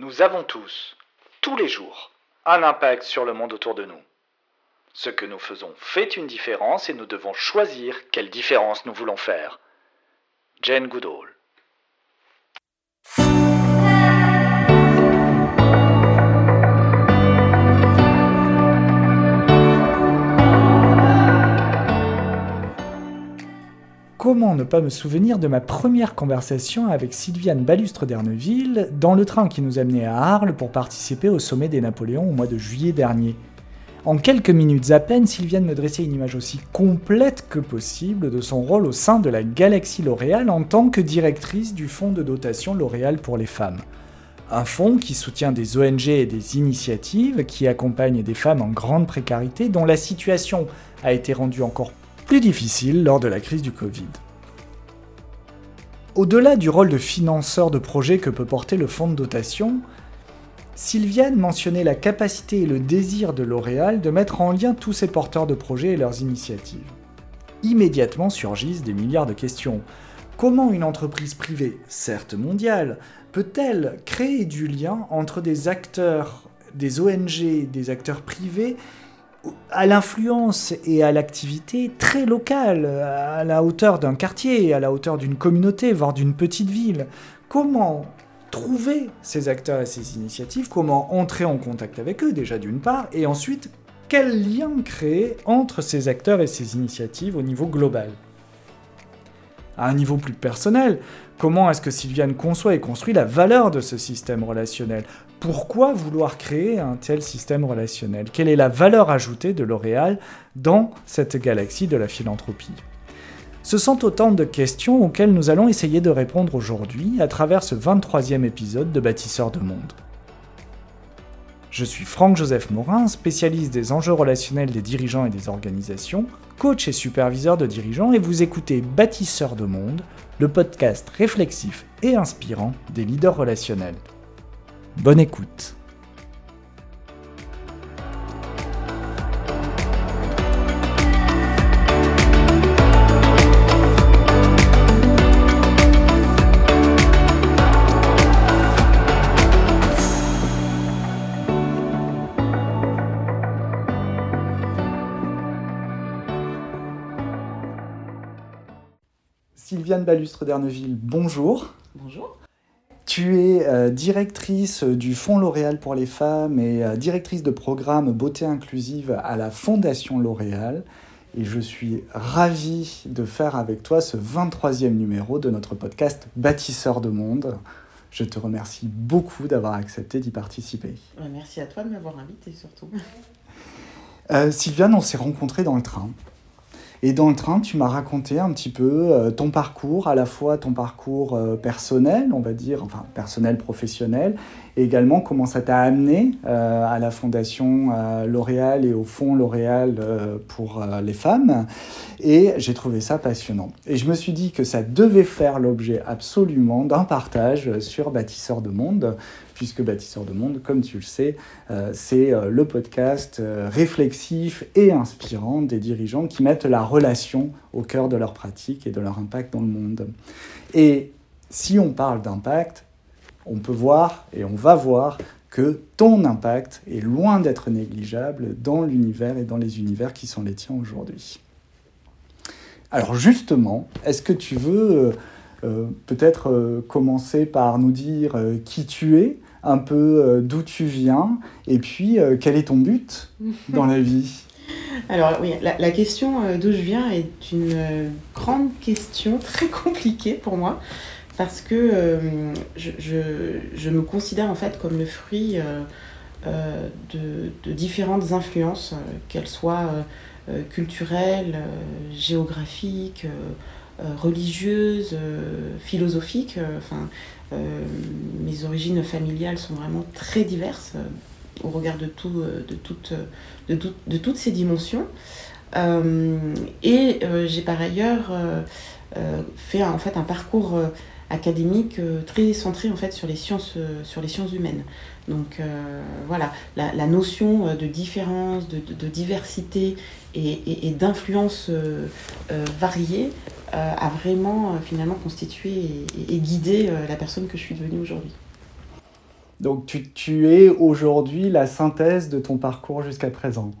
Nous avons tous, tous les jours, un impact sur le monde autour de nous. Ce que nous faisons fait une différence et nous devons choisir quelle différence nous voulons faire. Jane Goodall. Comment ne pas me souvenir de ma première conversation avec Sylviane Balustre d'Erneville dans le train qui nous amenait à Arles pour participer au sommet des Napoléons au mois de juillet dernier? En quelques minutes à peine, Sylviane me dressait une image aussi complète que possible de son rôle au sein de la galaxie L'Oréal en tant que directrice du fonds de dotation L'Oréal pour les femmes. Un fonds qui soutient des ONG et des initiatives qui accompagnent des femmes en grande précarité dont la situation a été rendue encore plus difficile lors de la crise du Covid. Au-delà du rôle de financeur de projet que peut porter le fonds de dotation, Sylviane mentionnait la capacité et le désir de L'Oréal de mettre en lien tous ces porteurs de projets et leurs initiatives. Immédiatement surgissent des milliards de questions. Comment une entreprise privée, certes mondiale, peut-elle créer du lien entre des acteurs, des ONG, des acteurs privés à l'influence et à l'activité très locale, à la hauteur d'un quartier, à la hauteur d'une communauté, voire d'une petite ville. Comment trouver ces acteurs et ces initiatives? Comment entrer en contact avec eux déjà d'une part? Et ensuite, quel lien créer entre ces acteurs et ces initiatives au niveau global? À un niveau plus personnel, comment est-ce que Sylviane conçoit et construit la valeur de ce système relationnel? Pourquoi vouloir créer un tel système relationnel? Quelle est la valeur ajoutée de L'Oréal dans cette galaxie de la philanthropie? Ce sont autant de questions auxquelles nous allons essayer de répondre aujourd'hui à travers ce 23e épisode de Bâtisseurs de Monde. Je suis Franck-Joseph Morin, spécialiste des enjeux relationnels des dirigeants et des organisations, coach et superviseur de dirigeants, et vous écoutez Bâtisseurs de Monde, le podcast réflexif et inspirant des leaders relationnels. Bonne écoute. Balustre d'Erneville, bonjour. Bonjour. Tu es euh, directrice du Fonds L'Oréal pour les femmes et euh, directrice de programme Beauté inclusive à la Fondation L'Oréal. Et je suis ravi de faire avec toi ce 23e numéro de notre podcast Bâtisseur de monde. Je te remercie beaucoup d'avoir accepté d'y participer. Merci à toi de m'avoir invité surtout. Euh, Sylviane, on s'est rencontrés dans le train. Et dans le train, tu m'as raconté un petit peu euh, ton parcours, à la fois ton parcours euh, personnel, on va dire, enfin personnel, professionnel, et également comment ça t'a amené euh, à la fondation L'Oréal et au fond L'Oréal pour les femmes. Et j'ai trouvé ça passionnant. Et je me suis dit que ça devait faire l'objet absolument d'un partage sur Bâtisseur de Monde, puisque Bâtisseur de Monde, comme tu le sais, euh, c'est euh, le podcast euh, réflexif et inspirant des dirigeants qui mettent la relation au cœur de leur pratique et de leur impact dans le monde. Et si on parle d'impact, on peut voir et on va voir que ton impact est loin d'être négligeable dans l'univers et dans les univers qui sont les tiens aujourd'hui. Alors justement, est-ce que tu veux peut-être commencer par nous dire qui tu es, un peu euh, d'où tu viens et puis euh, quel est ton but dans la vie? Alors oui, la, question euh, d'où je viens est une grande question très compliquée pour moi parce que je, me considère en fait comme le fruit de, différentes influences, qu'elles soient culturelles, géographiques, religieuses, philosophiques. Enfin, mes origines familiales sont vraiment très diverses euh, au regard de, tout, euh, de, toutes, de, de toutes ces dimensions. et j'ai par ailleurs fait en fait un parcours académique très centré en fait sur les sciences, sur les sciences humaines. Donc voilà, la, notion de différence, de, diversité et, et d'influence variée euh, a vraiment euh, finalement constitué et, guidé euh, la personne que je suis devenue aujourd'hui. Donc tu, tu es aujourd'hui la synthèse de ton parcours jusqu'à présent?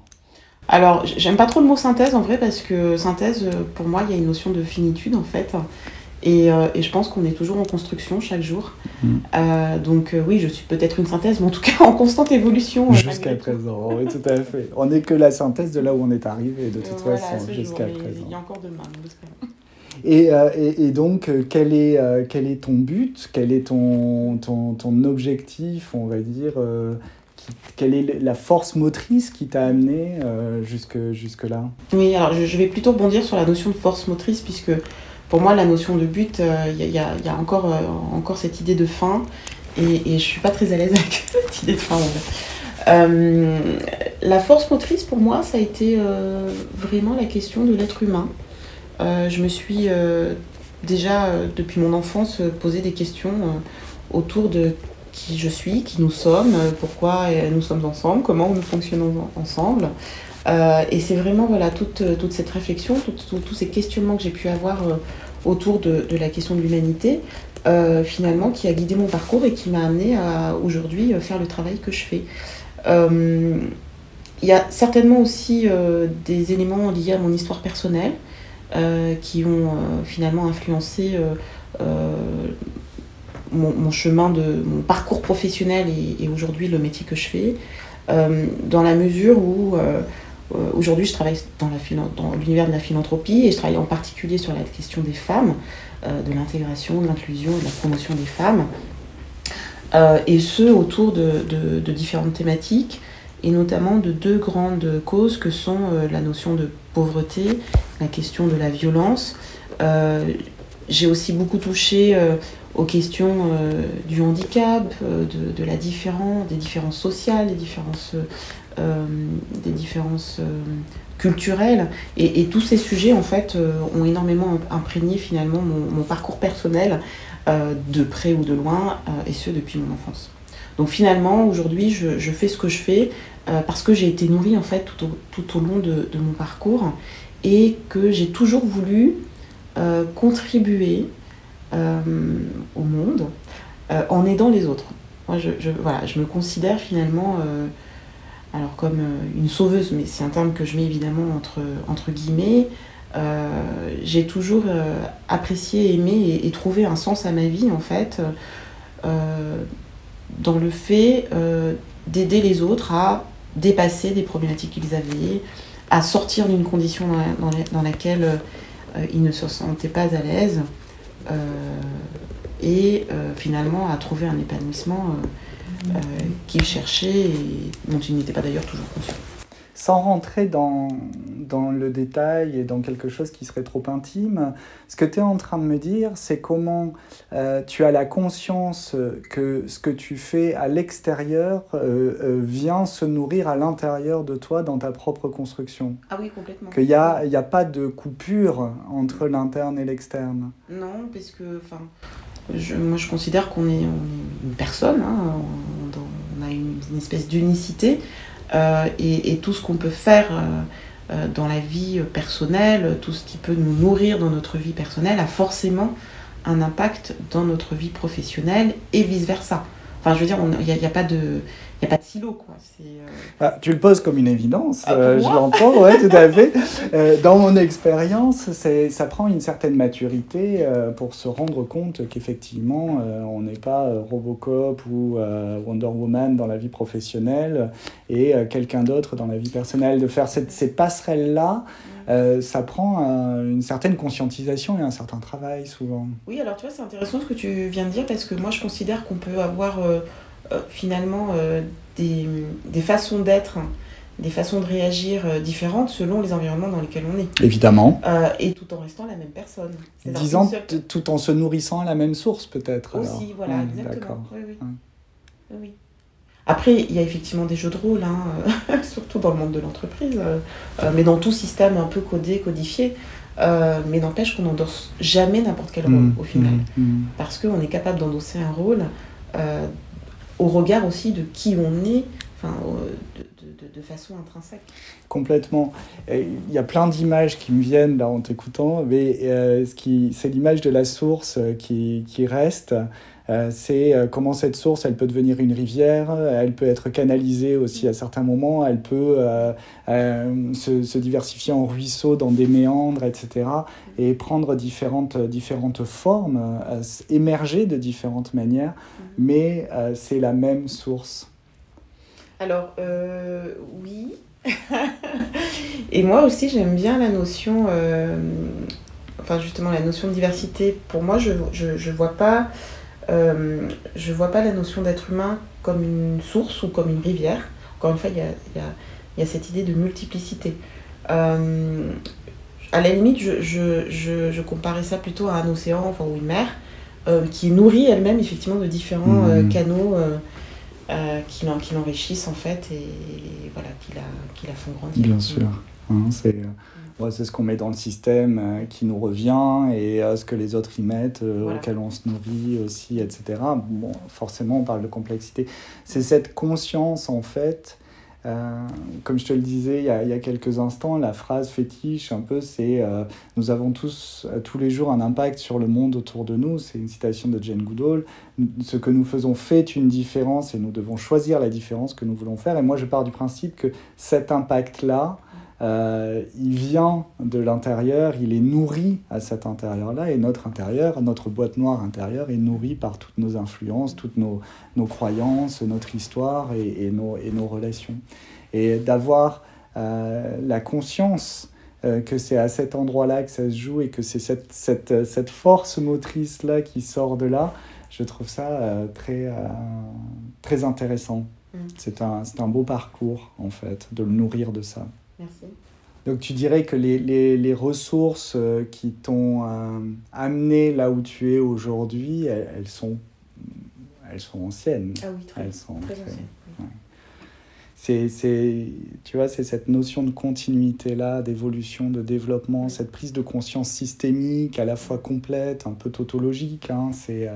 Alors, j'aime pas trop le mot synthèse en vrai parce que synthèse, euh, pour moi, il y a une notion de finitude en fait. Et, euh, et je pense qu'on est toujours en construction chaque jour. Mm. Euh, donc oui, je suis peut-être une synthèse, mais en tout cas en constante évolution. Jusqu'à présent, oui, tout à fait. On n'est que la synthèse de là où on est arrivé, de toute voilà, façon, jusqu'à présent. Il y a encore demain, nous et, euh, et, et, donc, quel est, euh, quel est ton but? Quel est ton, ton, ton, objectif, on va dire euh, qui, Quelle est la force motrice qui t'a amené jusque, jusque-là? Oui, alors je, je, vais plutôt rebondir sur la notion de force motrice, puisque pour moi, la notion de but, il y, y, a, a, encore, cette idée de fin, et, et je ne suis pas très à l'aise avec cette idée de fin. la force motrice, pour moi, ça a été vraiment la question de l'être humain. Euh, je me suis euh, déjà, euh, depuis mon enfance, posé des questions autour de qui je suis, qui nous sommes, pourquoi nous sommes ensemble, comment nous fonctionnons ensemble. Euh, et c'est vraiment voilà, toute, toute cette réflexion, tous ces questionnements que j'ai pu avoir euh, autour de, de, la question de l'humanité, euh, finalement, qui a guidé mon parcours et qui m'a amené à aujourd'hui faire le travail que je fais. Il y a certainement aussi des éléments liés à mon histoire personnelle. Euh, qui ont euh, finalement influencé euh, mon, chemin de mon parcours professionnel et aujourd'hui le métier que je fais, dans la mesure où aujourd'hui je travaille dans, l'univers de la philanthropie et je travaille en particulier sur la question des femmes, de l'intégration, de l'inclusion de la promotion des femmes. Euh, et ce autour de, différentes thématiques et notamment de deux grandes causes que sont euh, la notion de pauvreté, la question de la violence. Euh, j'ai aussi beaucoup touché euh, aux questions euh, du handicap, euh, de, la différence, des différences sociales, des différences, des différences culturelles. Et, tous ces sujets, en fait, ont énormément imprégné finalement mon, parcours personnel, de près ou de loin, et ce depuis mon enfance. Donc finalement, aujourd'hui, je, fais ce que je fais euh, parce que j'ai été nourrie en fait tout au, tout au long de, mon parcours et que j'ai toujours voulu euh, contribuer euh, au monde euh, en aidant les autres. Moi, je, voilà, je me considère finalement alors comme une sauveuse, mais c'est un terme que je mets évidemment entre, guillemets. j'ai toujours apprécié, aimé et, trouvé un sens à ma vie en fait dans le fait euh, d'aider les autres à dépasser des problématiques qu'ils avaient, à sortir d'une condition dans, la, dans, la, dans laquelle euh, ils ne se sentaient pas à l'aise euh, et euh, finalement à trouver un épanouissement euh, qu'ils cherchaient et dont ils n'étaient pas d'ailleurs toujours conscients sans rentrer dans, dans le détail et dans quelque chose qui serait trop intime, ce que tu es en train de me dire, c'est comment euh, tu as la conscience que ce que tu fais à l'extérieur euh, vient se nourrir à l'intérieur de toi dans ta propre construction. Ah oui, complètement. Qu'il n'y a, y a pas de coupure entre l'interne et l'externe. Non, parce que, moi je considère qu'on est, une personne, hein, on, a une, espèce d'unicité. Euh, et, tout ce qu'on peut faire euh, euh, dans la vie personnelle, tout ce qui peut nous nourrir dans notre vie personnelle, a forcément un impact dans notre vie professionnelle et vice-versa. Enfin, je veux dire, il n'y a, pas de... N'y a pas de silo, quoi. Euh... Ah, tu le poses comme une évidence, ah, euh, je l'entends, ouais, tout à fait. Euh, dans mon expérience, ça prend une certaine maturité euh, pour se rendre compte qu'effectivement, on n'est pas Robocop ou Wonder Woman dans la vie professionnelle et quelqu'un d'autre dans la vie personnelle. De faire cette, ces passerelles-là, mmh. ça prend une certaine conscientisation et un certain travail, souvent. Oui, alors tu vois, c'est intéressant ce que tu viens de dire parce que moi, je considère qu'on peut avoir finalement euh, des, des, façons d'être, des façons de réagir euh, différentes selon les environnements dans lesquels on est. Évidemment. Euh, et tout en restant la même personne. Disons, seule... tout en se nourrissant à la même source, peut-être. Aussi, alors. voilà, mmh, exactement. Oui, oui. Oui. Après, il y a effectivement des jeux de rôle, hein, surtout dans le monde de l'entreprise, mais dans tout système un peu codé, codifié. Euh, mais n'empêche qu'on n'endosse jamais n'importe quel rôle mmh, au final. Mmh, parce qu'on est capable d'endosser un rôle euh, au regard aussi de qui on est, enfin, de, de, façon intrinsèque. Complètement. Il y a plein d'images qui me viennent là en t'écoutant, mais euh, c'est l'image de la source qui, qui reste. Euh, c'est comment cette source, elle peut devenir une rivière, elle peut être canalisée aussi à certains moments, elle peut se, se, diversifier en ruisseau dans des méandres, etc. Et prendre différentes, différentes formes, émerger de différentes manières, mais c'est la même source. Alors, oui, et moi aussi, j'aime bien la notion, euh, enfin justement la notion de diversité. Pour moi, je je, je vois pas, euh, je vois pas la notion d'être humain comme une source ou comme une rivière. Encore une fois, il y a, y, a, y a, cette idée de multiplicité. Euh, à la limite, je, je, je, je, comparais ça plutôt à un océan enfin, ou une mer qui nourrit elle-même effectivement de différents mmh. canaux euh, qui l'enrichissent en fait et, voilà, qui la, qui la font grandir. Bien sûr. Hein, c'est euh, c'est ce qu'on met dans le système euh, qui nous revient et ce que les autres y mettent, auquel on se nourrit aussi, etc. Bon, forcément, on parle de complexité. C'est cette conscience en fait euh, comme je te le disais il y, a, il y, a, quelques instants, la phrase fétiche, un peu, c'est euh, Nous avons tous, euh, tous les jours, un impact sur le monde autour de nous. C'est une citation de Jane Goodall. Ce que nous faisons fait une différence et nous devons choisir la différence que nous voulons faire. Et moi, je pars du principe que cet impact-là, euh, il vient de l'intérieur, il est nourri à cet intérieur-là, et notre intérieur, notre boîte noire intérieure est nourrie par toutes nos influences, toutes nos, nos croyances, notre histoire et, et, nos, et, nos, relations. Et d'avoir euh, la conscience euh, que c'est à cet endroit-là que ça se joue et que c'est cette, cette, cette force motrice-là qui sort de là, je trouve ça très, très intéressant. Mm. C'est un, un beau parcours, en fait, de le nourrir de ça. Merci. Donc tu dirais que les, les, les ressources euh, qui t'ont euh, amené là où tu es aujourd'hui, elles, elles, sont, elles sont anciennes. Ah oui, très, elles sont très anciennes. Ouais. C'est, c'est, tu vois, c'est cette notion de continuité-là, d'évolution, de développement, oui. cette prise de conscience systémique, à la fois complète, un peu tautologique. Hein, c'est, euh,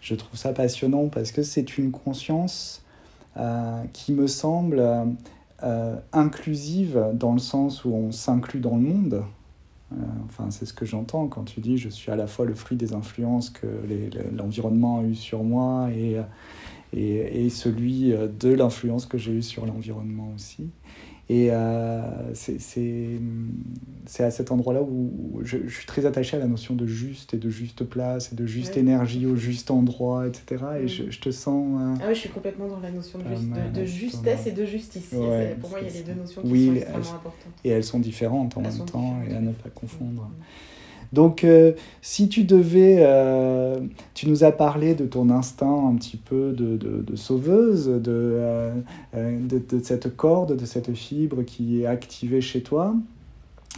je trouve ça passionnant parce que c'est une conscience euh, qui me semble euh, inclusive dans le sens où on s'inclut dans le monde. Euh, enfin, c'est ce que j'entends quand tu dis je suis à la fois le fruit des influences que l'environnement a eu sur moi et, et, et celui de l'influence que j'ai eue sur l'environnement aussi. Et euh, c'est à cet endroit-là où je, je, suis très attaché à la notion de juste et de juste place et de juste oui. énergie au juste endroit, etc. Et je, je, te sens. Euh... Ah oui, je suis complètement dans la notion de, juste, de, de justesse et de justice. Ouais, pour moi, il y a les deux notions qui sont extrêmement elles, importantes. Et elles sont différentes en elles même temps et à ne pas confondre. Mmh. Donc, euh, si tu devais, euh, tu nous as parlé de ton instinct un petit peu de, de, sauveuse, euh, de, de, cette corde, de cette fibre qui est activée chez toi.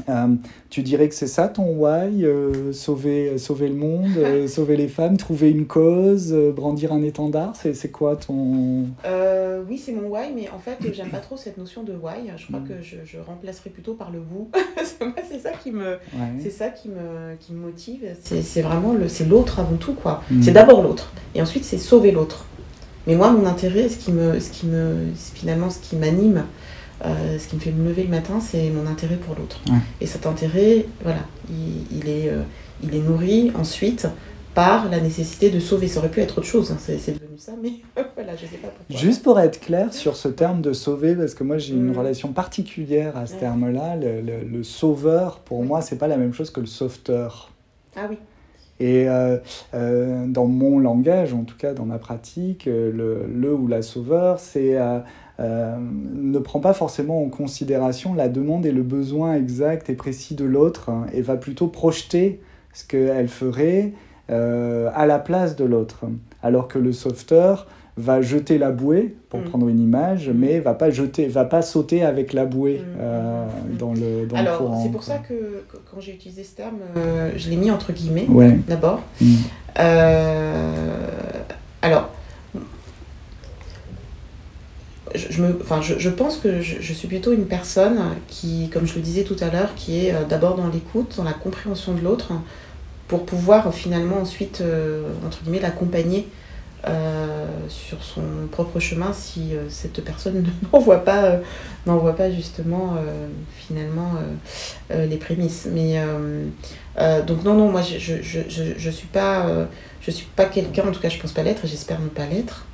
Euh, tu dirais que c'est ça ton why euh, sauver, sauver le monde, euh, sauver les femmes, trouver une cause, euh, brandir un étendard C'est quoi ton. Euh, oui, c'est mon why, mais en fait, j'aime pas trop cette notion de why. Je crois mm. que je, je, remplacerai plutôt par le vous. c'est ça qui me, ouais. c'est ça qui me, qui me motive. C'est vraiment l'autre avant tout, quoi. Mm. C'est d'abord l'autre, et ensuite c'est sauver l'autre. Mais moi, mon intérêt, ce qui me, ce qui me, finalement, ce qui m'anime, euh, ce qui me fait me lever le matin, c'est mon intérêt pour l'autre. Ouais. Et cet intérêt, voilà, il, il est, euh, il est nourri ensuite par la nécessité de sauver. Ça aurait pu être autre chose, hein. c'est devenu ça, mais voilà, je sais pas pourquoi. Juste pour être clair sur ce terme de sauver, parce que moi j'ai une mmh. relation particulière à ce ouais. terme-là, le, le, le, sauveur, pour oui. moi, c'est pas la même chose que le sauveteur. Ah oui. Et euh, euh, dans mon langage, en tout cas dans ma pratique, le, le ou la sauveur, c'est euh, euh, ne prend pas forcément en considération la demande et le besoin exact et précis de l'autre hein, et va plutôt projeter ce qu'elle ferait euh, à la place de l'autre. Alors que le sauveteur va jeter la bouée pour mmh. prendre une image, mmh. mais va pas jeter, va pas sauter avec la bouée mmh. euh, dans le dans Alors, c'est pour ça que, que quand j'ai utilisé ce terme, je l'ai mis entre guillemets ouais. d'abord. alors, je, me, enfin, je, pense que je, suis plutôt une personne qui, comme je le disais tout à l'heure, qui est euh, d'abord dans l'écoute, dans la compréhension de l'autre, pour pouvoir finalement ensuite, euh, entre guillemets, l'accompagner sur son propre chemin si cette personne n'envoie pas, n'envoie pas justement finalement les prémices. Mais donc non, non, moi je, je, je, je suis pas, pas quelqu'un, en tout cas je pense pas l'être j'espère ne pas l'être.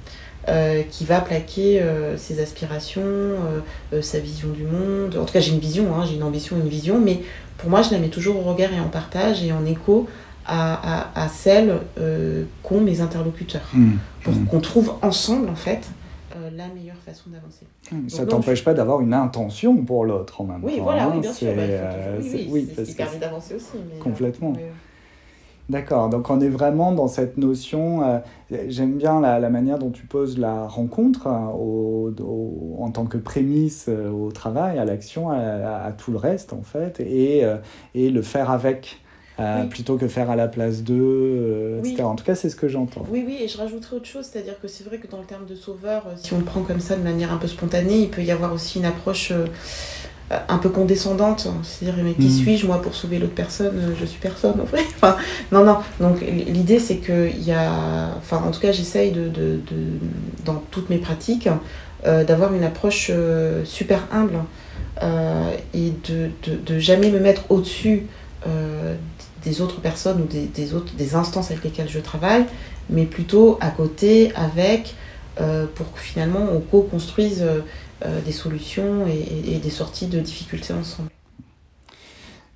Euh, qui va plaquer euh, ses aspirations, euh, sa vision du monde. En tout cas, j'ai une vision, hein, j'ai une ambition, une vision, mais pour moi, je la mets toujours au regard et en partage et en écho à, à, à celle qu'ont mes interlocuteurs. Mmh. Pour mmh. qu'on trouve ensemble, en fait, la meilleure façon d'avancer. Mmh. Ça ne t'empêche pas d'avoir une intention pour l'autre en même oui, temps. Voilà, oui, bien sûr. Bah, oui, oui, permet d'avancer aussi. Mais, complètement. D'accord, donc on est vraiment dans cette notion, euh, j'aime bien la, manière dont tu poses la rencontre euh, en tant que prémisse euh, au travail, à l'action, à, tout le reste en fait, et, et le faire avec. plutôt que faire à la place d'eux, etc. En tout cas, c'est ce que j'entends. Oui, oui, et je rajouterai autre chose, c'est-à-dire que c'est vrai que dans le terme de sauveur, si on le prend comme ça de manière un peu spontanée, il peut y avoir aussi une approche un peu condescendante, c'est-à-dire mais qui mm. suis-je moi pour sauver l'autre personne Je suis personne en fait. Enfin, non, non. Donc l'idée c'est que il y a, enfin en tout cas j'essaye de, de, de, dans toutes mes pratiques euh, d'avoir une approche euh, super humble euh, et de, de, jamais me mettre au-dessus des autres personnes ou des, des, autres des instances avec lesquelles je travaille, mais plutôt à côté avec pour que finalement on co-construise euh, des solutions et, des sorties de difficultés ensemble.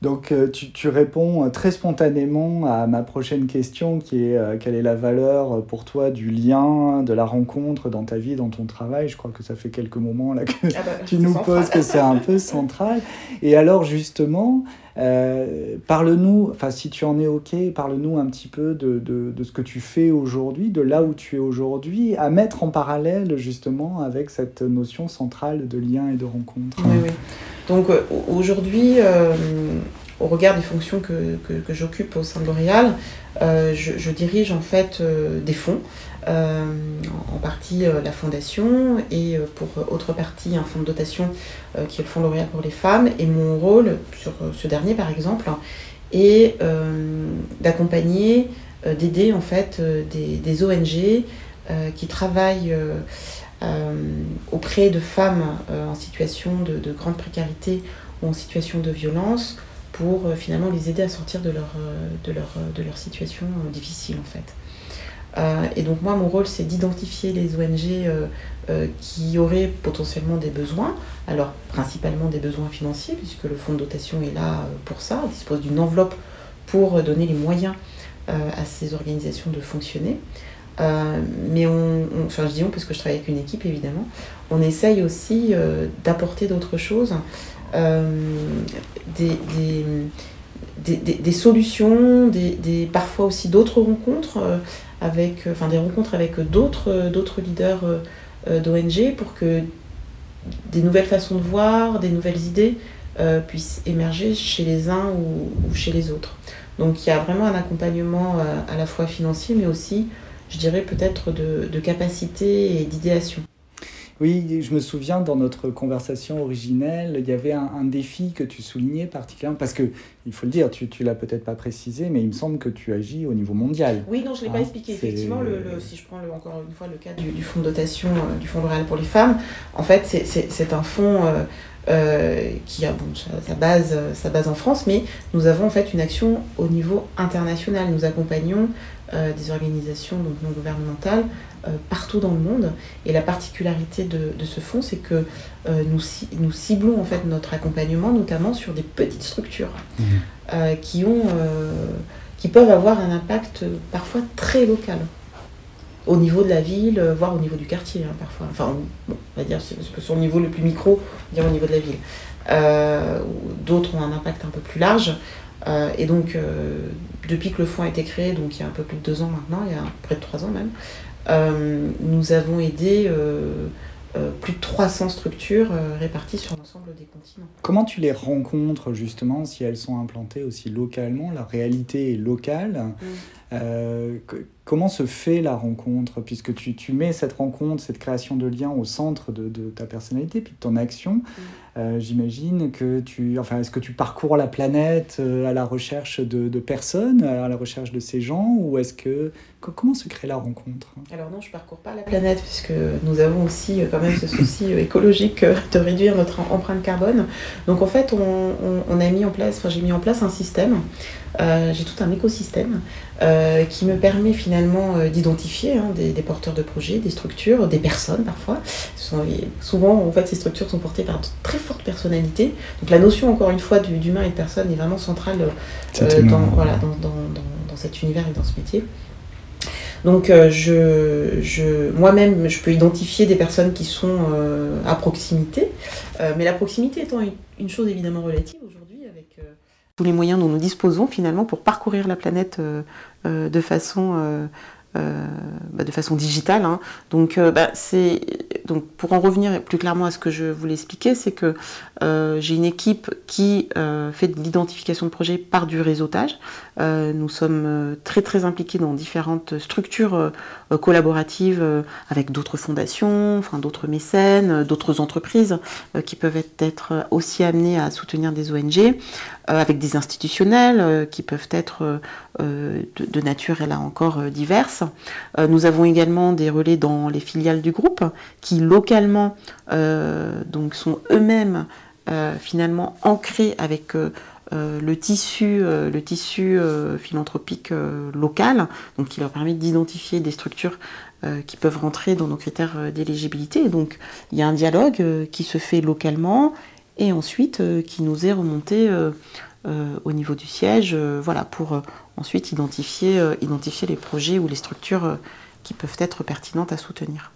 Donc euh, tu, tu, réponds euh, très spontanément à ma prochaine question qui est quelle est la valeur pour toi du lien, de la rencontre dans ta vie, dans ton travail? Je crois que ça fait quelques moments là que ah bah, tu nous poses que c'est un peu central. Et alors justement, euh, parle-nous, enfin si tu en es OK, parle-nous un petit peu de, de, ce que tu fais aujourd'hui, de là où tu es aujourd'hui, à mettre en parallèle justement avec cette notion centrale de lien et de rencontre. Oui, oui. Donc euh, aujourd'hui, euh, au regard des fonctions que, que, j'occupe au sein de L'Oréal, je, dirige en fait des fonds. En partie la fondation et pour autre partie un fonds de dotation qui est le fonds L'Oréal pour les femmes. Et mon rôle sur ce dernier par exemple est d'accompagner, d'aider en fait des, ONG qui travaillent auprès de femmes en situation de, de, grande précarité ou en situation de violence pour finalement les aider à sortir de leur, de leur, de leur situation difficile en fait. Euh, et donc moi, mon rôle, c'est d'identifier les ONG euh, euh, qui auraient potentiellement des besoins. Alors, principalement des besoins financiers, puisque le fonds de dotation est là pour ça, on dispose d'une enveloppe pour donner les moyens à ces organisations de fonctionner. mais on, enfin je dis on parce que je travaille avec une équipe évidemment, on essaye aussi d'apporter d'autres choses, des, des, des, solutions, des, parfois aussi d'autres rencontres avec, euh, enfin, des rencontres avec d'autres, euh, leaders euh, d'ONG pour que des nouvelles façons de voir, des nouvelles idées puissent émerger chez les uns ou, chez les autres. Donc il y a vraiment un accompagnement à la fois financier, mais aussi, je dirais, peut-être de, de capacité et d'idéation. Oui, je me souviens dans notre conversation originelle, il y avait un, défi que tu soulignais particulièrement, parce que, il faut le dire, tu ne l'as peut-être pas précisé, mais il me semble que tu agis au niveau mondial. Oui, non, je ne l'ai pas hein, expliqué. Effectivement, le, si je prends encore une fois le cas du, fonds de dotation euh, du Fonds L'Oréal pour les femmes, en fait, c'est un fonds euh, euh, qui a bon, sa, base, sa base en France, mais nous avons en fait une action au niveau international. Nous accompagnons des organisations donc, non gouvernementales partout dans le monde. Et la particularité de, de ce fonds, c'est que euh, nous, nous ciblons en fait notre accompagnement notamment sur des petites structures mmh. euh, qui, ont, qui peuvent avoir un impact parfois très local au niveau de la ville, voire au niveau du quartier hein, parfois. Enfin, on va dire que sur le niveau le plus micro, dire au niveau de la ville. D'autres ont un impact un peu plus large. et donc, depuis que le fonds a été créé, donc il y a un peu plus de deux ans maintenant, il y a près de trois ans même, euh, nous avons aidé euh, euh, plus de 300 structures réparties sur l'ensemble des continents. Comment tu les rencontres justement si elles sont implantées aussi localement? La réalité est locale. Comment se fait la rencontre? Puisque tu, tu, mets cette rencontre, cette création de lien au centre de, de ta personnalité, puis de ton action. Mm. Euh, j'imagine que tu... Enfin, est-ce que tu parcours la planète à la recherche de, de, personnes, à la recherche de ces gens Ou est-ce que... Comment se crée la rencontre? Alors non, je parcours pas la planète, puisque nous avons aussi quand même ce souci écologique de réduire notre empreinte carbone. Donc en fait, on, on a mis en place, enfin j'ai mis en place un système euh, j'ai tout un écosystème euh, qui me permet finalement euh, d'identifier hein, des, porteurs de projets, des structures, des personnes parfois. souvent, en fait, ces structures sont portées par de très fortes personnalités. Donc la notion, encore une fois, d'humain et de personne est vraiment centrale dans, voilà, dans, dans, dans, cet univers et dans ce métier. Donc je, je moi-même, je peux identifier des personnes qui sont à proximité, mais la proximité étant une chose évidemment relative aujourd'hui tous les moyens dont nous disposons finalement pour parcourir la planète euh, euh, de façon euh, bah, de façon digitale. Hein. Donc, bah, c'est donc pour en revenir plus clairement à ce que je voulais expliquer, c'est que j'ai une équipe qui fait de l'identification de projets par du réseautage. nous sommes très très impliqués dans différentes structures collaboratives avec d'autres fondations, enfin d'autres mécènes, d'autres entreprises qui peuvent être aussi amenées à soutenir des ONG. Euh, avec des institutionnels euh, qui peuvent être euh, de, nature, et là encore, diverses. nous avons également des relais dans les filiales du groupe qui localement donc sont eux-mêmes finalement ancrés avec le tissu, le tissu philanthropique local, donc qui leur permet d'identifier des structures qui peuvent rentrer dans nos critères d'éligibilité. Donc il y a un dialogue qui se fait localement et ensuite euh, qui nous est remonté euh, euh, au niveau du siège, voilà, pour ensuite identifier, identifier les projets ou les structures qui peuvent être pertinentes à soutenir.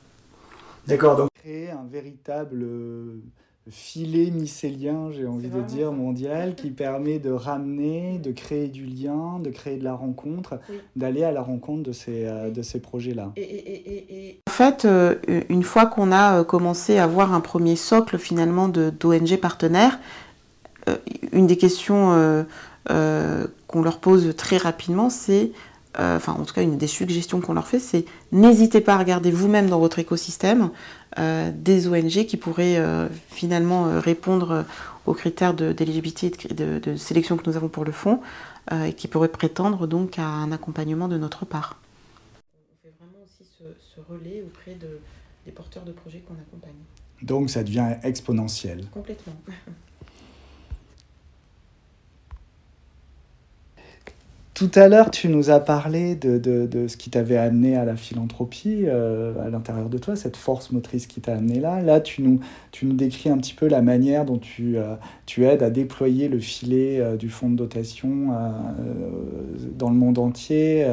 D'accord, donc créer un véritable filet mycélien, j'ai envie de dire, mondial, qui permet de ramener, de créer du lien, de créer de la rencontre, d'aller à la rencontre de ces, euh, de ces projets-là. En fait, euh, une fois qu'on a euh, commencé à avoir un premier socle finalement d'ONG partenaires, une des questions qu'on leur pose très rapidement, c'est enfin en tout cas une des suggestions qu'on leur fait, c'est n'hésitez pas à regarder vous-même dans votre écosystème euh, des ONG qui pourraient euh, finalement euh, répondre aux critères d'éligibilité et de, sélection que nous avons pour le fonds et qui pourraient prétendre donc à un accompagnement de notre part. On fait vraiment aussi ce, relais auprès des porteurs de projets qu'on accompagne. Donc ça devient exponentiel. Complètement. Tout à l'heure, tu nous as parlé de, de, ce qui t'avait amené à la philanthropie euh, à l'intérieur de toi, cette force motrice qui t'a amené là. Là, tu nous, tu nous décris un petit peu la manière dont tu, euh, tu aides à déployer le filet euh, du fonds de dotation dans le monde entier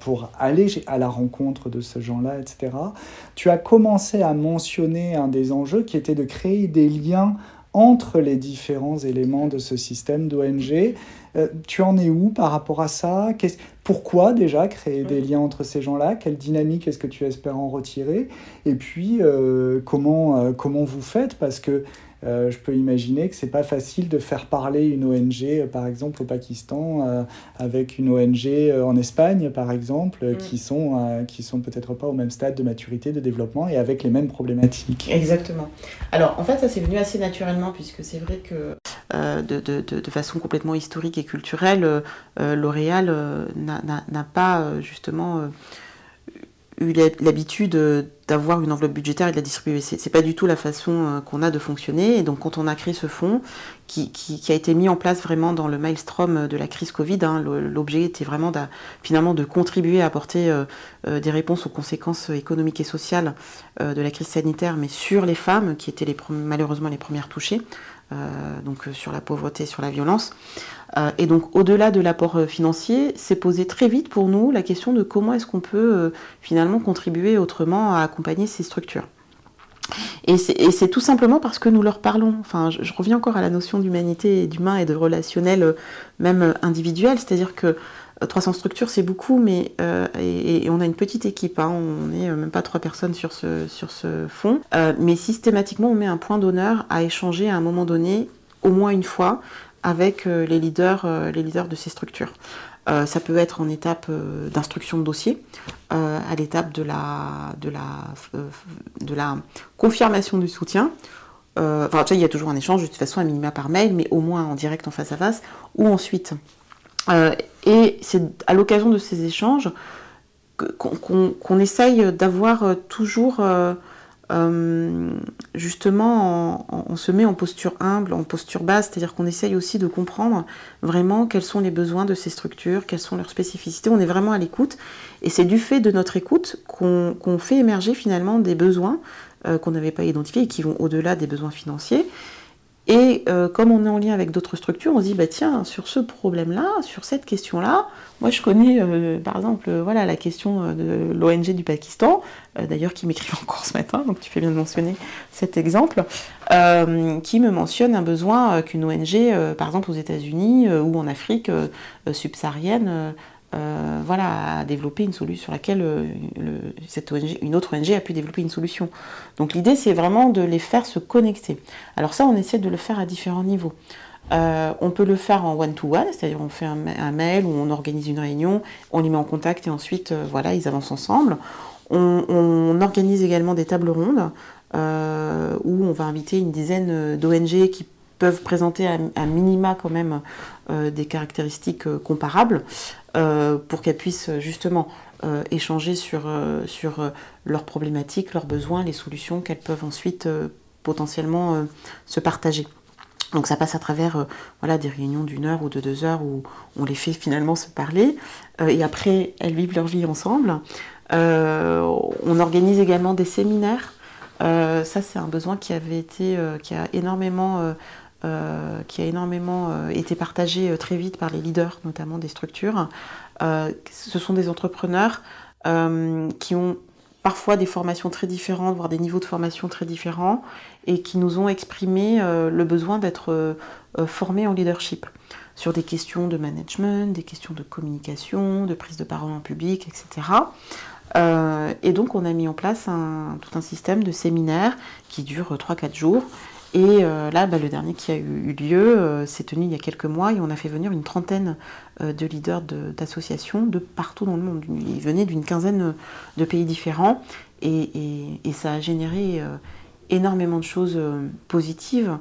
pour aller à la rencontre de ce gens-là, etc. Tu as commencé à mentionner un des enjeux qui était de créer des liens entre les différents éléments de ce système d'ONG. Euh, tu en es où par rapport à ça? Pourquoi déjà créer des liens entre ces gens-là? Quelle dynamique est-ce que tu espères en retirer? Et puis, euh, comment, euh, comment vous faites? Parce que euh, je peux imaginer que c'est pas facile de faire parler une ONG, euh, par exemple au Pakistan, euh, avec une ONG en Espagne, par exemple, mm. qui sont, qui sont peut-être pas au même stade de maturité, de développement et avec les mêmes problématiques. Exactement. Alors en fait, ça s'est venu assez naturellement, puisque c'est vrai que de, de, de, façon complètement historique et culturelle, L'Oréal n'a pas justement eu l'habitude d'avoir une enveloppe budgétaire et de la distribuer. C'est, n'est pas du tout la façon euh, qu'on a de fonctionner. Et donc, quand on a créé ce fonds, qui, a été mis en place vraiment dans le maelstrom de la crise Covid, hein, l'objet était vraiment finalement de contribuer à apporter euh, euh, des réponses aux conséquences économiques et sociales de la crise sanitaire, mais sur les femmes, qui étaient malheureusement les premières touchées. Donc sur la pauvreté, sur la violence. Euh, et donc, au-delà de l'apport euh, financier, s'est posé très vite pour nous la question de comment est-ce qu'on peut euh, finalement contribuer autrement à accompagner ces structures. Et c'est tout simplement parce que nous leur parlons. Enfin, je, reviens encore à la notion d'humanité et d'humain et de relationnel, même individuel. C'est-à-dire que 300 structures, c'est beaucoup, mais et, on a une petite équipe. Hein, on n'est même pas trois personnes sur ce, sur ce fonds. mais systématiquement, on met un point d'honneur à échanger à un moment donné, au moins une fois, avec euh, les leaders, euh, les leaders de ces structures. ça peut être en étape d'instruction de dossier, à l'étape de la, de, la, de la confirmation du soutien. Enfin, tu sais, il y a toujours un échange de toute façon à minima par mail, mais au moins en direct en face à face, ou ensuite. Et c'est à l'occasion de ces échanges qu'on essaye d'avoir toujours euh, justement, on, se met en posture humble, en posture basse, c'est-à-dire qu'on essaye aussi de comprendre vraiment quels sont les besoins de ces structures, quelles sont leurs spécificités. On est vraiment à l'écoute, et c'est du fait de notre écoute qu'on fait émerger finalement des besoins euh, qu'on n'avait pas identifiés et qui vont au-delà des besoins financiers. Et euh, comme on est en lien avec d'autres structures, on se dit, bah tiens, sur ce problème-là, sur cette question-là, moi je connais euh, par exemple voilà, la question euh, de l'ONG du Pakistan, d'ailleurs qui m'écrit encore ce matin, donc tu fais bien de mentionner cet exemple, qui me mentionne un besoin qu'une ONG, par exemple aux États-Unis ou en Afrique subsaharienne, euh, voilà, à développer une solution sur laquelle euh, une autre ONG a pu développer une solution. Donc l'idée, c'est vraiment de les faire se connecter. Alors ça, on essaie de le faire à différents niveaux. Euh, on peut le faire en one-to-one, c'est-à-dire on fait un, mail ou on organise une réunion, on les met en contact et ensuite, voilà, ils avancent ensemble. On, organise également des tables rondes où on va inviter une dizaine d'ONG qui peuvent présenter à, minima quand même des caractéristiques comparables. Euh, pour qu'elles puissent justement euh, échanger sur, euh, sur leurs problématiques, leurs besoins, les solutions qu'elles peuvent ensuite potentiellement se partager. Donc ça passe à travers voilà, des réunions d'une heure ou de deux heures où on les fait finalement se parler. et après, elles vivent leur vie ensemble. on organise également des séminaires. ça, c'est un besoin qui avait été, qui a énormément euh, qui a énormément euh, été partagé euh, très vite par les leaders, notamment des structures. ce sont des entrepreneurs qui ont parfois des formations très différentes, voire des niveaux de formation très différents, et qui nous ont exprimé le besoin d'être formés en leadership sur des questions de management, des questions de communication, de prise de parole en public, etc. et donc on a mis en place tout un système de séminaires qui dure 3-4 jours et euh, là, bah, le dernier qui a eu, lieu euh, s'est tenu il y a quelques mois et on a fait venir une trentaine euh, de leaders d'associations de, partout dans le monde. Ils venaient d'une quinzaine de pays différents et, ça a généré énormément de choses positives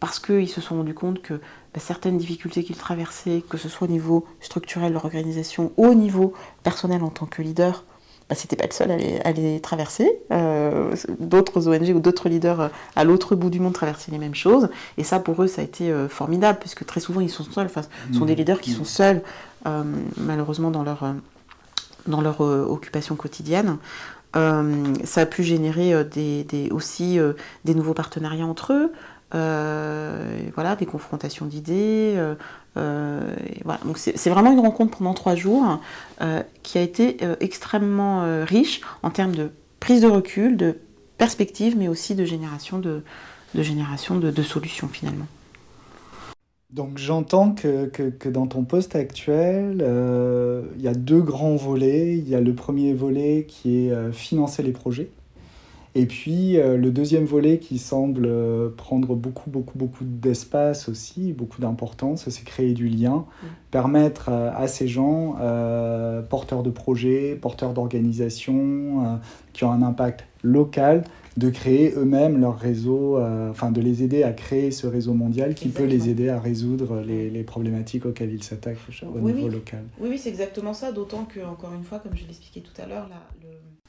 parce qu'ils se sont rendus compte que bah, certaines difficultés qu'ils traversaient, que ce soit au niveau structurel de leur organisation au niveau personnel en tant que leader, bah, c'était pas le seul à les, traverser. Euh, d'autres ONG ou d'autres leaders euh, à l'autre bout du monde traversaient les mêmes choses. Et ça, pour eux, ça a été euh, formidable, puisque très souvent, ils sont seuls. Enfin, ce sont des mmh. leaders qui sont seuls, malheureusement, dans leur, dans leur occupation quotidienne. ça a pu générer des, aussi des nouveaux partenariats entre eux. Voilà, des confrontations d'idées, euh, voilà. Donc c'est vraiment une rencontre pendant trois jours euh, qui a été euh, extrêmement riche en termes de prise de recul, de perspective, mais aussi de génération de, de, génération de, solutions finalement. Donc j'entends que, que, dans ton poste actuel, il y a deux grands volets. Il y a le premier volet qui est financer les projets. Et puis euh, le deuxième volet qui semble euh, prendre beaucoup, beaucoup, beaucoup d'espace aussi, beaucoup d'importance, c'est créer du lien, mm. permettre euh, à ces gens, porteurs de projets, porteurs d'organisations, qui ont un impact local, de créer eux-mêmes leur réseau, enfin de les aider à créer ce réseau mondial qui peut les aider à résoudre les, les problématiques auxquelles ils s'attaquent au niveau local. Oui, oui c'est exactement ça, d'autant que, encore une fois, comme je l'expliquais tout à l'heure,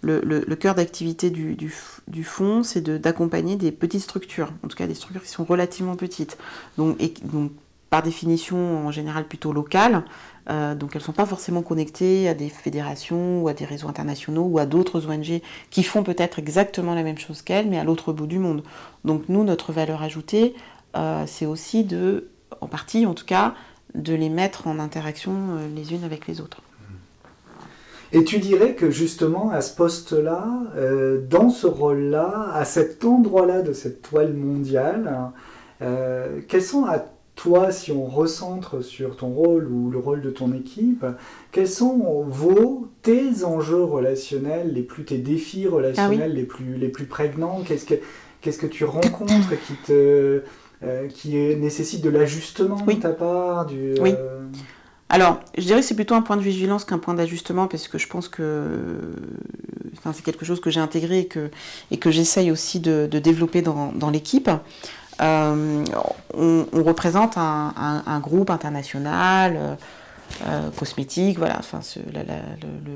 le cœur d'activité du, du, fonds, c'est d'accompagner des petites structures, en tout cas des structures qui sont relativement petites, donc, et, donc par définition en général plutôt locales, euh, donc elles ne sont pas forcément connectées à des fédérations ou à des réseaux internationaux ou à d'autres ONG qui font peut-être exactement la même chose qu'elles, mais à l'autre bout du monde. Donc nous, notre valeur ajoutée, euh, c'est aussi de, en partie en tout cas, de les mettre en interaction euh, les unes avec les autres. Et tu dirais que justement, à ce poste-là, euh, dans ce rôle-là, à cet endroit-là de cette toile mondiale, euh, quels sont à toi, si on recentre sur ton rôle ou le rôle de ton équipe, quels sont vos, tes enjeux relationnels, les plus tes défis relationnels ah les, plus, les plus prégnants? Qu'est-ce que qu'est-ce que tu rencontres qui te euh, qui nécessite de l'ajustement de ta part du, Oui. Alors, je dirais que c'est plutôt un point de vigilance qu'un point d'ajustement, parce que je pense que enfin, c'est quelque chose que j'ai intégré et que, et que j'essaye aussi de, développer dans, l'équipe. Euh, on, représente un, groupe international, euh, cosmétique, voilà. Enfin,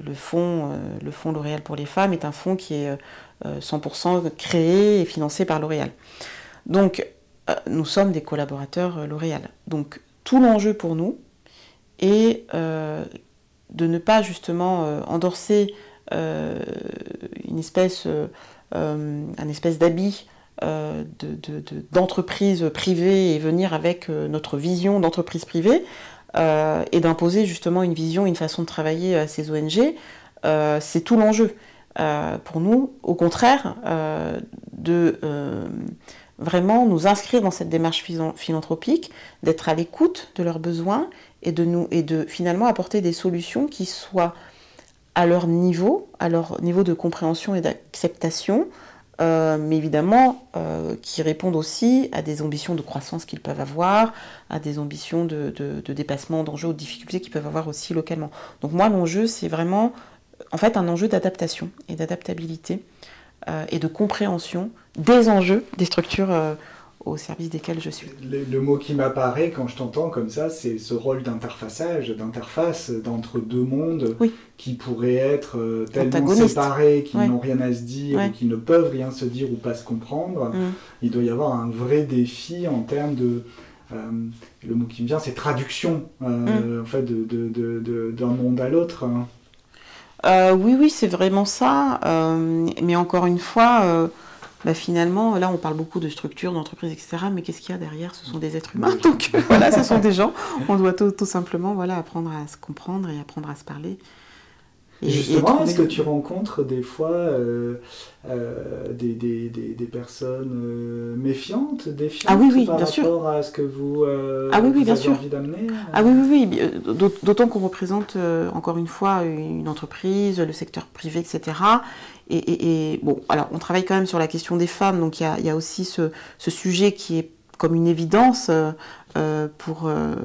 le, fonds, le fonds L'Oréal pour les femmes est un fonds qui est 100% créé et financé par L'Oréal. Donc, nous sommes des collaborateurs L'Oréal. Donc, tout l'enjeu pour nous est de ne pas justement endorser une espèce, un espèce d'habit d'entreprise privée et venir avec notre vision d'entreprise privée et d'imposer justement une vision, une façon de travailler à ces ONG, c'est tout l'enjeu. pour nous, au contraire, de vraiment nous inscrire dans cette démarche philanthropique, d'être à l'écoute de leurs besoins et de, nous, et de finalement apporter des solutions qui soient à leur niveau, à leur niveau de compréhension et d'acceptation, euh, mais évidemment euh, qui répondent aussi à des ambitions de croissance qu'ils peuvent avoir, à des ambitions de, dépassement d'enjeux ou de difficultés qu'ils peuvent avoir aussi localement. Donc moi, l'enjeu, c'est vraiment en fait un enjeu d'adaptation et d'adaptabilité euh, et de compréhension des enjeux des structures au service desquels je suis. Le, mot qui m'apparaît quand je t'entends comme ça, c'est ce rôle d'interfaçage, d'interface d'entre deux mondes qui pourraient être euh, tellement séparés, qui n'ont rien à se dire, ou qui ne peuvent rien se dire ou pas se comprendre. Mm. Il doit y avoir un vrai défi en termes de... Euh, le mot qui me vient, c'est traduction euh, mm. en fait, d'un monde à l'autre. Hein. oui, oui, c'est vraiment ça. mais encore une fois bah, finalement, là on parle beaucoup de structures, d'entreprises, etc. Mais qu'est-ce qu'il y a derrière? Ce sont des êtres humains. Donc voilà, ce sont des gens. On doit tout, simplement voilà, apprendre à se comprendre et apprendre à se parler. Justement, est-ce que tu rencontres des fois euh, euh, des, des, des, personnes euh, méfiantes, défiantes ah oui, oui, par bien rapport sûr. à ce que vous, ah oui, oui, bien avez sûr. envie d'amener Ah oui, oui, oui. D'autant qu'on représente, encore une fois, une entreprise, le secteur privé, etc. Et, bon, alors on travaille quand même sur la question des femmes, donc il y a, aussi ce, sujet qui est comme une évidence euh, euh, pour euh,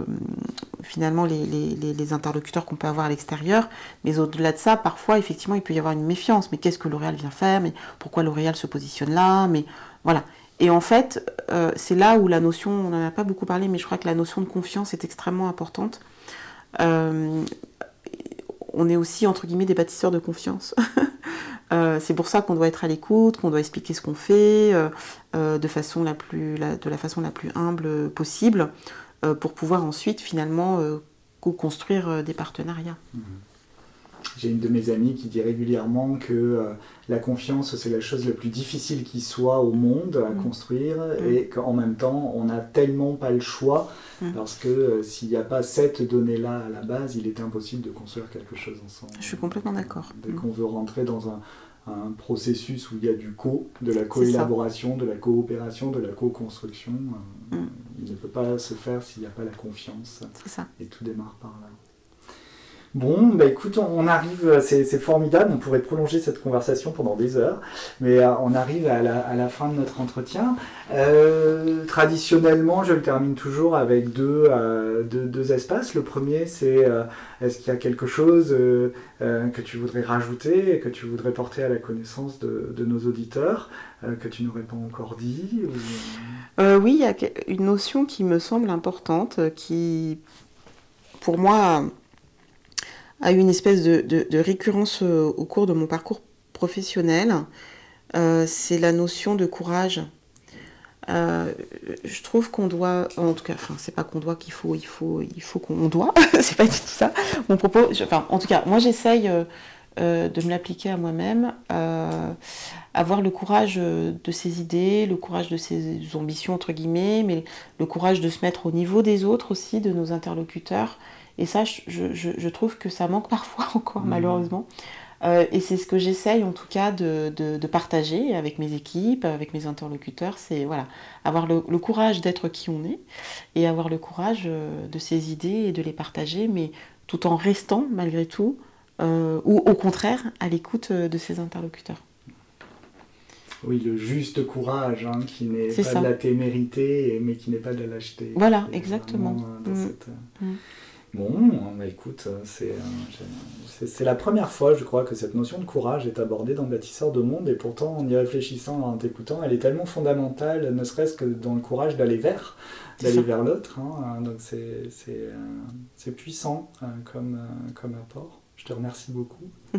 finalement les, interlocuteurs qu'on peut avoir à l'extérieur. Mais au-delà de ça, parfois, effectivement, il peut y avoir une méfiance. Mais qu'est-ce que L'Oréal vient faire? Mais pourquoi L'Oréal se positionne là? Mais voilà. Et en fait, c'est là où la notion, on n'en a pas beaucoup parlé, mais je crois que la notion de confiance est extrêmement importante. on est aussi, entre guillemets, des bâtisseurs de confiance. Euh, c'est pour ça qu'on doit être à l'écoute, qu'on doit expliquer ce qu'on fait euh, euh, de, façon la plus, façon la plus humble possible pour pouvoir ensuite finalement co-construire des partenariats. Mmh. J'ai une de mes amies qui dit régulièrement que la confiance, c'est la chose la plus difficile qui soit au monde à mmh. construire mmh. et qu'en même temps, on n'a tellement pas le choix parce que s'il n'y a pas cette donnée-là à la base, il est impossible de construire quelque chose ensemble. Je suis complètement d'accord. Dès qu'on veut rentrer dans un, un processus où il y a du co, de la coélaboration, de la coopération, de la co-construction. Euh, mm. Il ne peut pas se faire s'il n'y a pas la confiance. Ça. Et tout démarre par là. Bon, bah écoute, on arrive, c'est formidable, on pourrait prolonger cette conversation pendant des heures, mais euh, on arrive à la, fin de notre entretien. Euh, traditionnellement, je le termine toujours avec deux, euh, deux, espaces. Le premier, c'est est-ce qu'il y a quelque chose que tu voudrais rajouter que tu voudrais porter à la connaissance de nos auditeurs que tu n'aurais pas encore dit Oui, il y a une notion qui me semble importante, qui, pour moi, a eu une espèce de, récurrence euh, au cours de mon parcours professionnel. Euh, c'est la notion de courage. Euh, je trouve qu'on doit, en tout cas, enfin, c'est pas qu'on doit qu'il faut, il faut, il faut qu'on doit, c'est pas du tout ça. Mon propos, enfin, en tout cas, moi j'essaye de me l'appliquer à moi-même, avoir le courage de ses idées, le courage de ses ambitions entre guillemets, mais le courage de se mettre au niveau des autres aussi, de nos interlocuteurs, et ça, je, trouve que ça manque parfois encore, mmh. malheureusement. Euh, et c'est ce que j'essaye en tout cas de, partager avec mes équipes, avec mes interlocuteurs, c'est voilà, avoir le, courage d'être qui on est et avoir le courage euh, de ses idées et de les partager, mais tout en restant malgré tout, euh, ou au contraire, à l'écoute de ses interlocuteurs. Oui, le juste courage, hein, qui n'est pas de la témérité, mais qui n'est pas de la lâcheté. Voilà, exactement. Mmh. Mmh. Bon, bah écoute, c'est la première fois, je crois, que cette notion de courage est abordée dans Bâtisseur de Monde, et pourtant, en y réfléchissant, en t'écoutant, elle est tellement fondamentale, ne serait-ce que dans le courage d'aller vers, d'aller vers l'autre. Hein, donc c'est puissant comme, comme apport. Je te remercie beaucoup.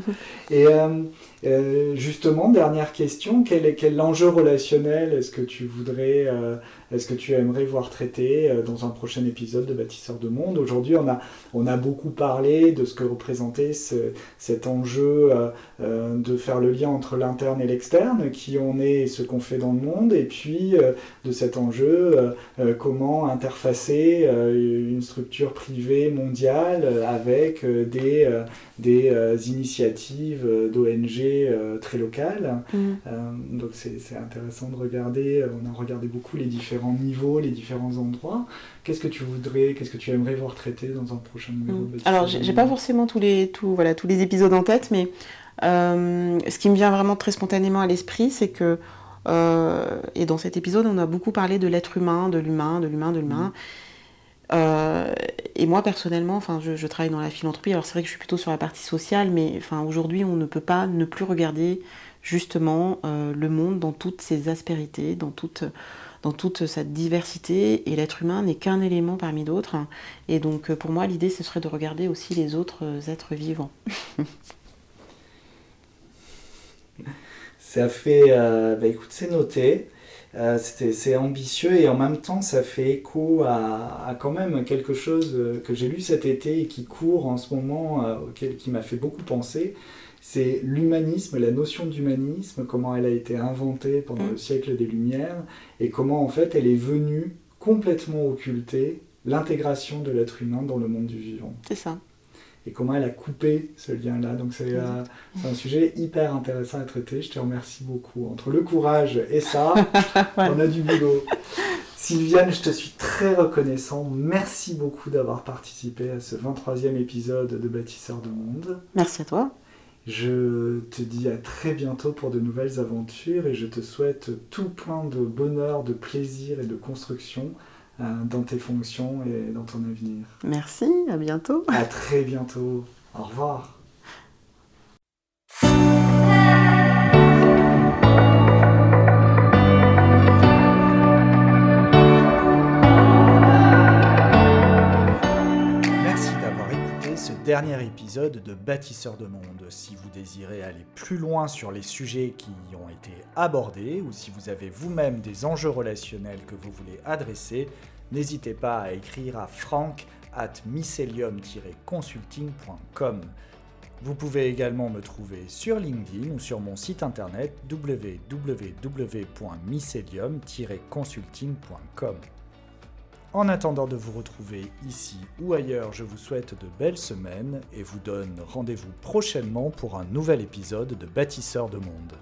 Et euh, euh, justement, dernière question, quel est, quel l'enjeu relationnel? Est-ce que tu voudrais, euh, est-ce que tu aimerais voir traité dans un prochain épisode de Bâtisseur de Monde? Aujourd'hui, on a, on a beaucoup parlé de ce que représentait cet enjeu de faire le lien entre l'interne et l'externe, qui on est et ce qu'on fait dans le monde, et puis de cet enjeu, comment interfacer une structure privée mondiale avec des, des initiatives euh, d'ONG euh, très locales. Mm. Euh, donc c'est intéressant de regarder, on a regardé beaucoup les différents niveaux, les différents endroits. Qu'est-ce que tu voudrais, qu'est-ce que tu aimerais voir traité dans un prochain numéro mm. Alors j'ai pas forcément tous les, tout, voilà, tous les épisodes en tête, mais ce qui me vient vraiment très spontanément à l'esprit, c'est que et dans cet épisode, on a beaucoup parlé de l'être humain, de l'humain, de l'humain, de l'humain. Mm. Euh, et moi personnellement, enfin, je, travaille dans la philanthropie. Alors c'est vrai que je suis plutôt sur la partie sociale, mais enfin, aujourd'hui, on ne peut pas ne plus regarder justement euh, le monde dans toutes ses aspérités, dans toute, dans toute sa diversité. Et l'être humain n'est qu'un élément parmi d'autres. Et donc euh, pour moi, l'idée, ce serait de regarder aussi les autres êtres vivants. Ça fait, bah écoute, c'est noté. Euh, c'est ambitieux et en même temps ça fait écho à, quand même quelque chose euh, que j'ai lu cet été et qui court en ce moment, euh, qui m'a fait beaucoup penser. C'est l'humanisme, la notion d'humanisme, comment elle a été inventée pendant le mm. siècle des Lumières et comment en fait elle est venue complètement occulter l'intégration de l'être humain dans le monde du vivant. C'est ça et comment elle a coupé ce lien-là. Donc euh, c'est un sujet hyper intéressant à traiter. Je te remercie beaucoup. Entre le courage et ça, on a du boulot. Sylviane, je te suis très reconnaissant. Merci beaucoup d'avoir participé à ce 23e épisode de Bâtisseur de Monde. Merci à toi. Je te dis à très bientôt pour de nouvelles aventures et je te souhaite tout plein de bonheur, de plaisir et de construction euh, dans tes fonctions et dans ton avenir. Merci, à bientôt. À très bientôt. Au revoir. Dernier épisode de Bâtisseur de Monde. Si vous désirez aller plus loin sur les sujets qui y ont été abordés ou si vous avez vous-même des enjeux relationnels que vous voulez adresser, n'hésitez pas à écrire à frank at mycelium-consulting.com. Vous pouvez également me trouver sur LinkedIn ou sur mon site internet www.mycelium-consulting.com. En attendant de vous retrouver ici ou ailleurs, je vous souhaite de belles semaines et vous donne rendez-vous prochainement pour un nouvel épisode de Bâtisseurs de Monde.